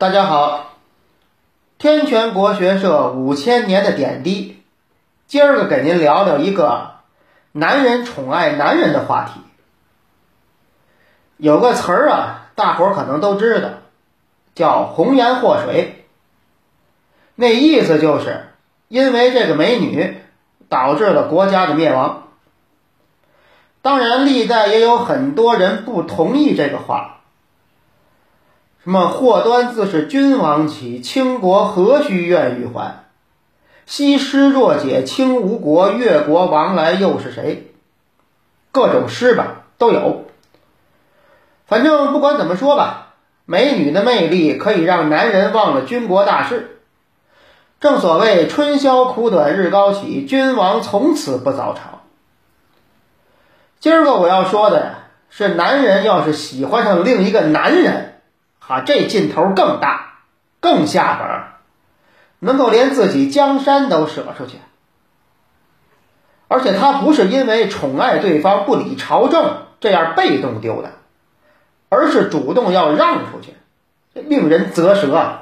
大家好，天泉国学社五千年的点滴，今儿个给您聊聊一个男人宠爱男人的话题。有个词儿啊，大伙儿可能都知道，叫“红颜祸水”。那意思就是因为这个美女导致了国家的灭亡。当然，历代也有很多人不同意这个话。什么祸端自是君王起，倾国何须怨玉环？西施若解倾吴国，越国王来又是谁？各种诗吧都有。反正不管怎么说吧，美女的魅力可以让男人忘了军国大事。正所谓春宵苦短日高起，君王从此不早朝。今儿个我要说的呀，是男人要是喜欢上另一个男人，啊，这劲头更大，更下本，能够连自己江山都舍出去。而且他不是因为宠爱对方不理朝政这样被动丢的，而是主动要让出去，这令人啧舌！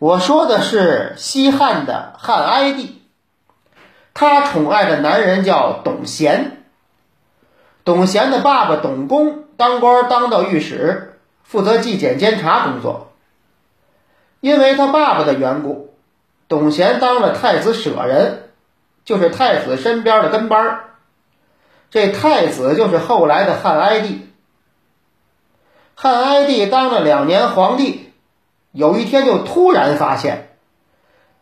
我说的是西汉的汉哀帝，他宠爱的男人叫董贤。董贤的爸爸董公当官当到御史，负责纪检监察工作。因为他爸爸的缘故，董贤当了太子舍人，就是太子身边的跟班儿这太子就是后来的汉哀帝。汉哀帝当了两年皇帝，有一天就突然发现，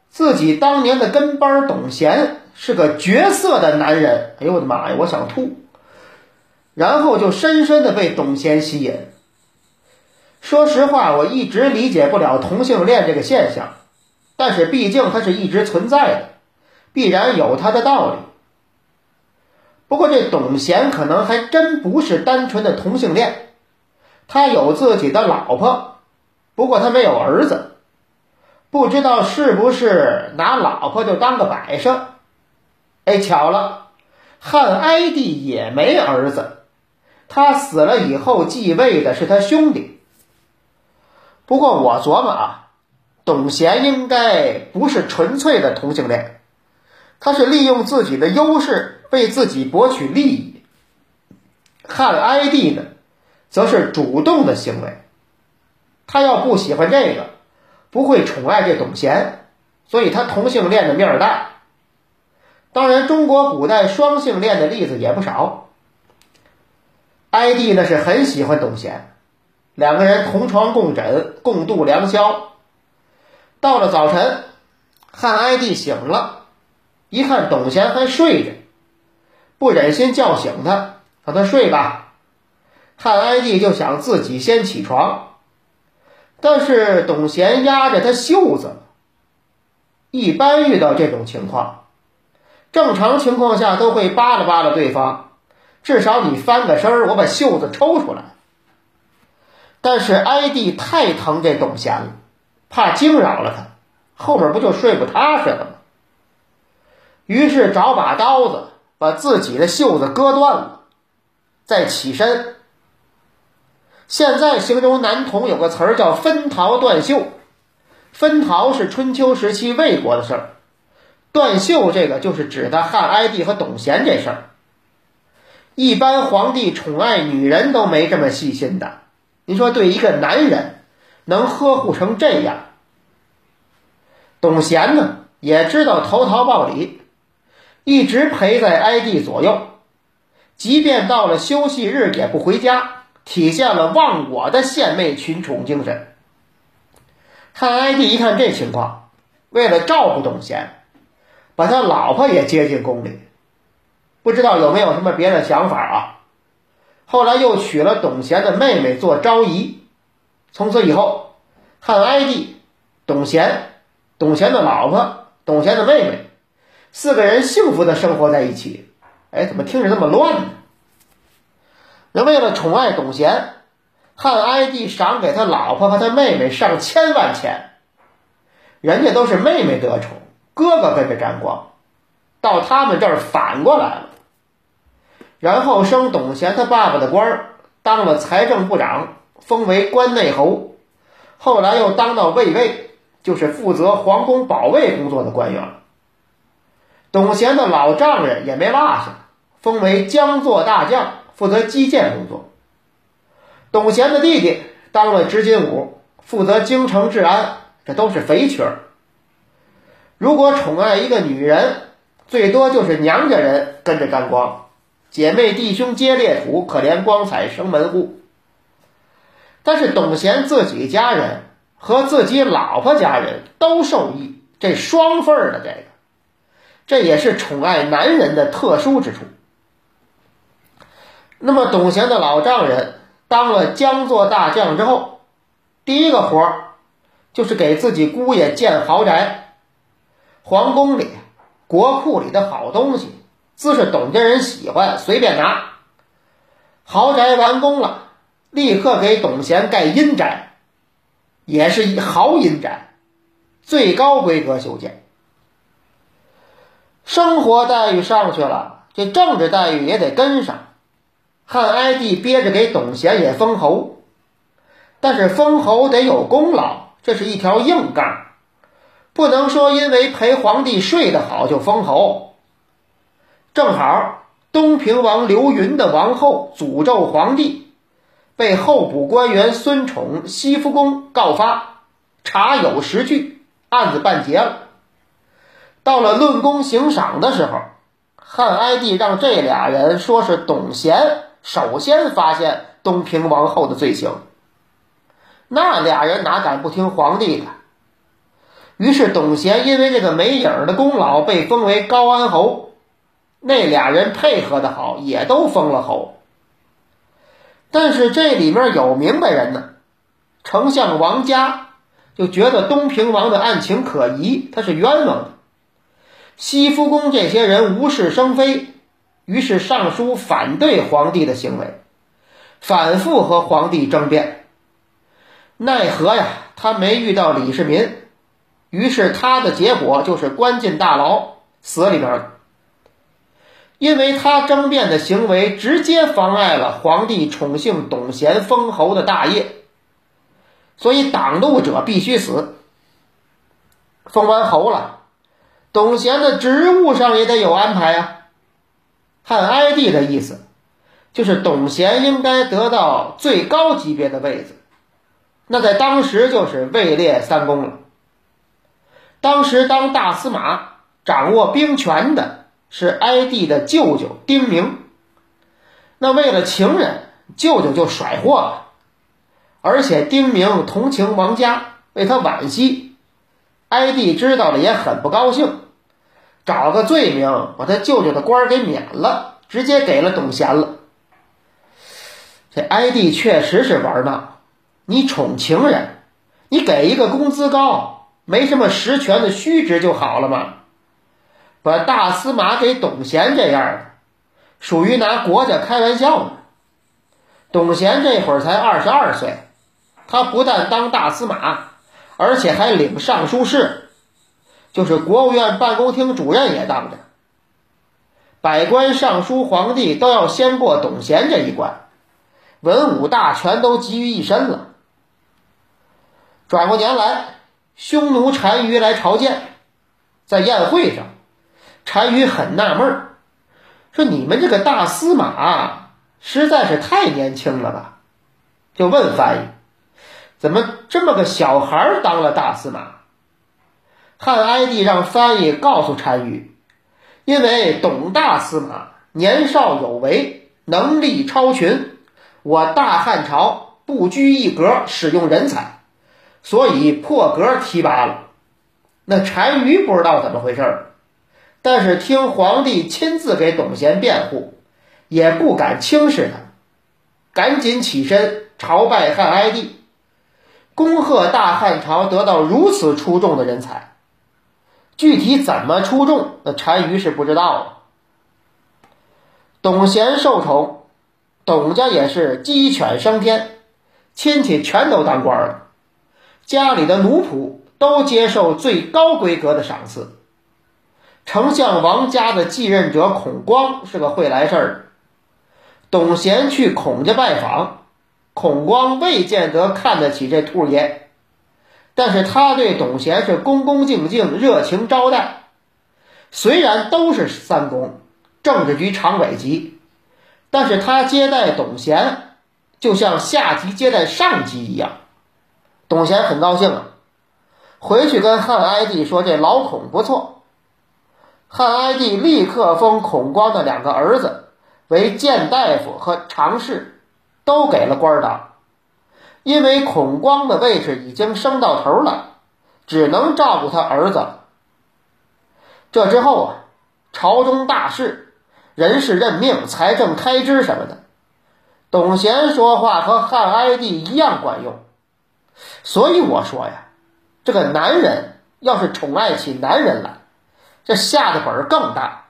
自己当年的跟班董贤是个绝色的男人。哎呦我的妈呀！我想吐。然后就深深的被董贤吸引。说实话，我一直理解不了同性恋这个现象，但是毕竟它是一直存在的，必然有它的道理。不过这董贤可能还真不是单纯的同性恋，他有自己的老婆，不过他没有儿子，不知道是不是拿老婆就当个摆设。哎，巧了，汉哀帝也没儿子。他死了以后继位的是他兄弟。不过我琢磨啊，董贤应该不是纯粹的同性恋，他是利用自己的优势为自己博取利益。汉哀帝呢，则是主动的行为，他要不喜欢这个，不会宠爱这董贤，所以他同性恋的面儿大。当然，中国古代双性恋的例子也不少。哀帝呢是很喜欢董贤，两个人同床共枕，共度良宵。到了早晨，汉哀帝醒了，一看董贤还睡着，不忍心叫醒他，让他睡吧。汉哀帝就想自己先起床，但是董贤压着他袖子。一般遇到这种情况，正常情况下都会扒拉扒拉对方。至少你翻个身儿，我把袖子抽出来。但是哀帝太疼这董贤了，怕惊扰了他，后面不就睡不踏实了吗？于是找把刀子，把自己的袖子割断了，再起身。现在形容男童有个词儿叫“分桃断袖”，分桃是春秋时期魏国的事儿，断袖这个就是指的汉哀帝和董贤这事儿。一般皇帝宠爱女人都没这么细心的，你说对一个男人能呵护成这样？董贤呢也知道投桃报李，一直陪在哀帝左右，即便到了休息日也不回家，体现了忘我的献媚群宠精神。汉哀帝一看这情况，为了照顾董贤，把他老婆也接进宫里。不知道有没有什么别的想法啊？后来又娶了董贤的妹妹做昭仪，从此以后，汉哀帝、董贤、董贤的老婆、董贤的妹妹四个人幸福的生活在一起。哎，怎么听着那么乱呢？那为了宠爱董贤，汉哀帝赏给他老婆和他妹妹上千万钱。人家都是妹妹得宠，哥哥跟着沾光，到他们这儿反过来了。然后升董贤他爸爸的官儿，当了财政部长，封为关内侯，后来又当到卫尉，就是负责皇宫保卫工作的官员。董贤的老丈人也没落下，封为江作大将，负责基建工作。董贤的弟弟当了执金吾，负责京城治安，这都是肥缺儿。如果宠爱一个女人，最多就是娘家人跟着沾光，姐妹弟兄皆列土，可怜光彩生门户。但是董贤自己家人和自己老婆家人都受益，这双份儿的这个，这也是宠爱男人的特殊之处。那么董贤的老丈人当了江作大将之后，第一个活儿就是给自己姑爷建豪宅，皇宫里。国库里的好东西，自是董家人喜欢，随便拿。豪宅完工了，立刻给董贤盖阴宅，也是豪阴宅，最高规格修建。生活待遇上去了，这政治待遇也得跟上。汉哀帝憋着给董贤也封侯，但是封侯得有功劳，这是一条硬杠。不能说因为陪皇帝睡得好就封侯。正好东平王刘云的王后诅咒皇帝，被候补官员孙宠、西福公告发，查有实据，案子办结了。到了论功行赏的时候，汉哀帝让这俩人说是董贤首先发现东平王后的罪行。那俩人哪敢不听皇帝的？于是，董贤因为这个没影的功劳被封为高安侯，那俩人配合的好，也都封了侯。但是这里面有明白人呢，丞相王嘉就觉得东平王的案情可疑，他是冤枉的。西福公这些人无事生非，于是上书反对皇帝的行为，反复和皇帝争辩。奈何呀，他没遇到李世民。于是他的结果就是关进大牢，死里边了。因为他争辩的行为直接妨碍了皇帝宠幸董贤封侯的大业，所以挡路者必须死。封完侯了，董贤的职务上也得有安排啊。汉哀帝的意思就是董贤应该得到最高级别的位子，那在当时就是位列三公了。当时当大司马、掌握兵权的是哀帝的舅舅丁明。那为了情人，舅舅就甩货了，而且丁明同情王家，为他惋惜。哀帝知道了也很不高兴，找个罪名把他舅舅的官给免了，直接给了董贤了。这哀帝确实是玩闹，你宠情人，你给一个工资高。没什么实权的虚职就好了嘛，把大司马给董贤这样的，属于拿国家开玩笑呢。董贤这会儿才二十二岁，他不但当大司马，而且还领尚书事，就是国务院办公厅主任也当着。百官尚书皇帝都要先过董贤这一关，文武大权都集于一身了。转过年来。匈奴单于来朝见，在宴会上，单于很纳闷儿，说：“你们这个大司马实在是太年轻了吧？”就问翻译：“怎么这么个小孩当了大司马？”汉哀帝让翻译告诉单于：“因为董大司马年少有为，能力超群，我大汉朝不拘一格使用人才。”所以破格提拔了，那单于不知道怎么回事儿，但是听皇帝亲自给董贤辩护，也不敢轻视他，赶紧起身朝拜汉哀帝，恭贺大汉朝得到如此出众的人才。具体怎么出众，那单于是不知道了。董贤受宠，董家也是鸡犬升天，亲戚全都当官了。家里的奴仆都接受最高规格的赏赐。丞相王家的继任者孔光是个会来事儿的。贤去孔家拜访，孔光未见得看得起这兔爷，但是他对董贤是恭恭敬敬、热情招待。虽然都是三公，政治局常委级，但是他接待董贤就像下级接待上级一样。董贤很高兴啊，回去跟汉哀帝说：“这老孔不错。”汉哀帝立刻封孔光的两个儿子为谏大夫和常侍，都给了官当。因为孔光的位置已经升到头了，只能照顾他儿子了。这之后啊，朝中大事、人事任命、财政开支什么的，董贤说话和汉哀帝一样管用。所以我说呀，这个男人要是宠爱起男人来，这下的本更大。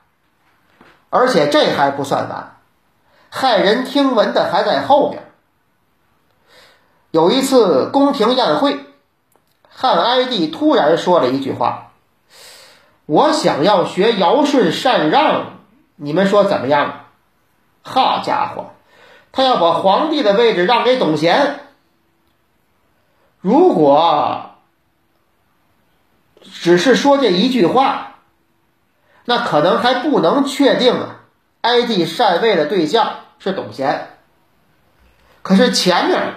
而且这还不算完，骇人听闻的还在后边。有一次宫廷宴会，汉哀帝突然说了一句话：“我想要学尧舜禅让，你们说怎么样？”好家伙，他要把皇帝的位置让给董贤。如果只是说这一句话，那可能还不能确定啊，哀帝禅位的对象是董贤。可是前面。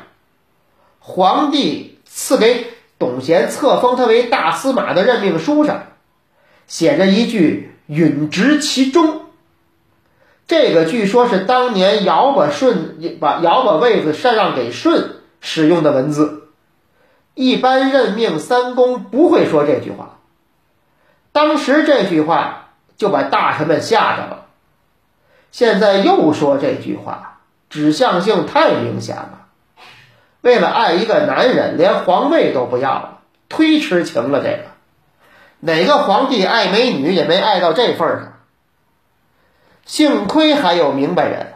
皇帝赐给董贤册封他为大司马的任命书上，写着一句“允执其中”。这个据说是当年尧把舜把尧把位子禅让给舜使用的文字。一般任命三公不会说这句话，当时这句话就把大臣们吓着了。现在又说这句话，指向性太明显了。为了爱一个男人，连皇位都不要了，忒痴情了。这个哪个皇帝爱美女也没爱到这份上。幸亏还有明白人，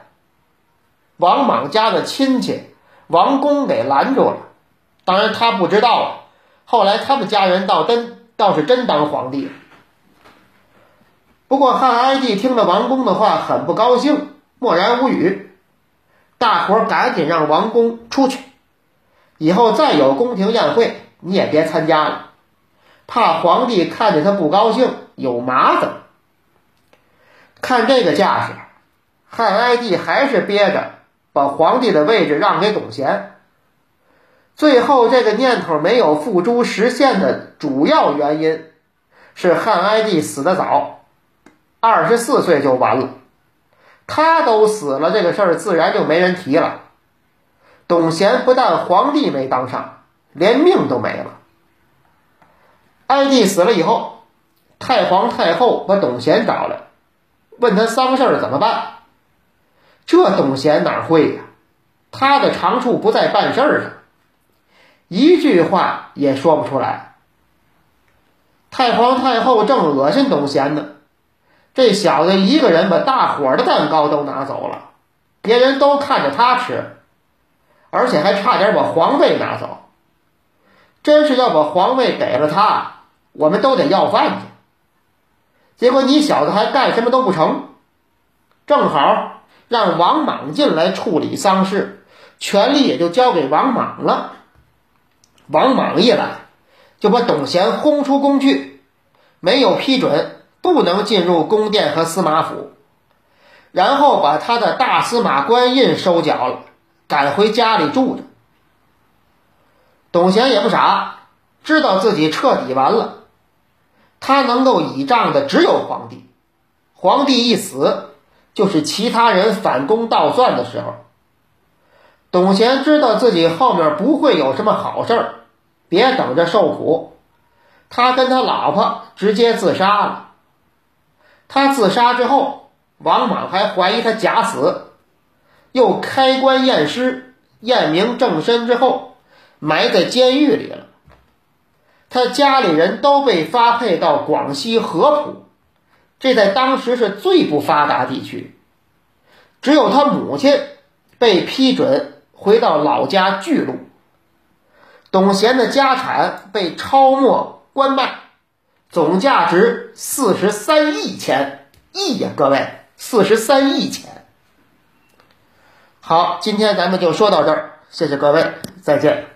王莽家的亲戚王公给拦住了。当然他不知道啊。后来他们家人倒真倒是真当皇帝了。不过汉哀帝听了王公的话，很不高兴，默然无语。大伙赶紧让王公出去。以后再有宫廷宴会，你也别参加了，怕皇帝看见他不高兴，有麻烦。看这个架势，汉哀帝还是憋着把皇帝的位置让给董贤。最后这个念头没有付诸实现的主要原因，是汉哀帝死得早，二十四岁就完了。他都死了，这个事儿自然就没人提了。董贤不但皇帝没当上，连命都没了。哀帝死了以后，太皇太后把董贤找来，问他丧事儿怎么办。这董贤哪会呀？他的长处不在办事儿上，一句话也说不出来。太皇太后正恶心董贤呢，这小子一个人把大伙的蛋糕都拿走了，别人都看着他吃。而且还差点把皇位拿走，真是要把皇位给了他，我们都得要饭去。结果你小子还干什么都不成，正好让王莽进来处理丧事，权力也就交给王莽了。王莽一来，就把董贤轰出宫去，没有批准，不能进入宫殿和司马府，然后把他的大司马官印收缴了。赶回家里住着。董贤也不傻，知道自己彻底完了。他能够倚仗的只有皇帝，皇帝一死，就是其他人反攻倒算的时候。董贤知道自己后面不会有什么好事，别等着受苦。他跟他老婆直接自杀了。他自杀之后，王莽还怀疑他假死。又开棺验尸，验明正身之后，埋在监狱里了。他家里人都被发配到广西合浦，这在当时是最不发达地区。只有他母亲被批准回到老家巨鹿。董贤的家产被抄没官卖，总价值四十三亿钱亿呀！各位，四十三亿钱。好，今天咱们就说到这儿，谢谢各位，再见。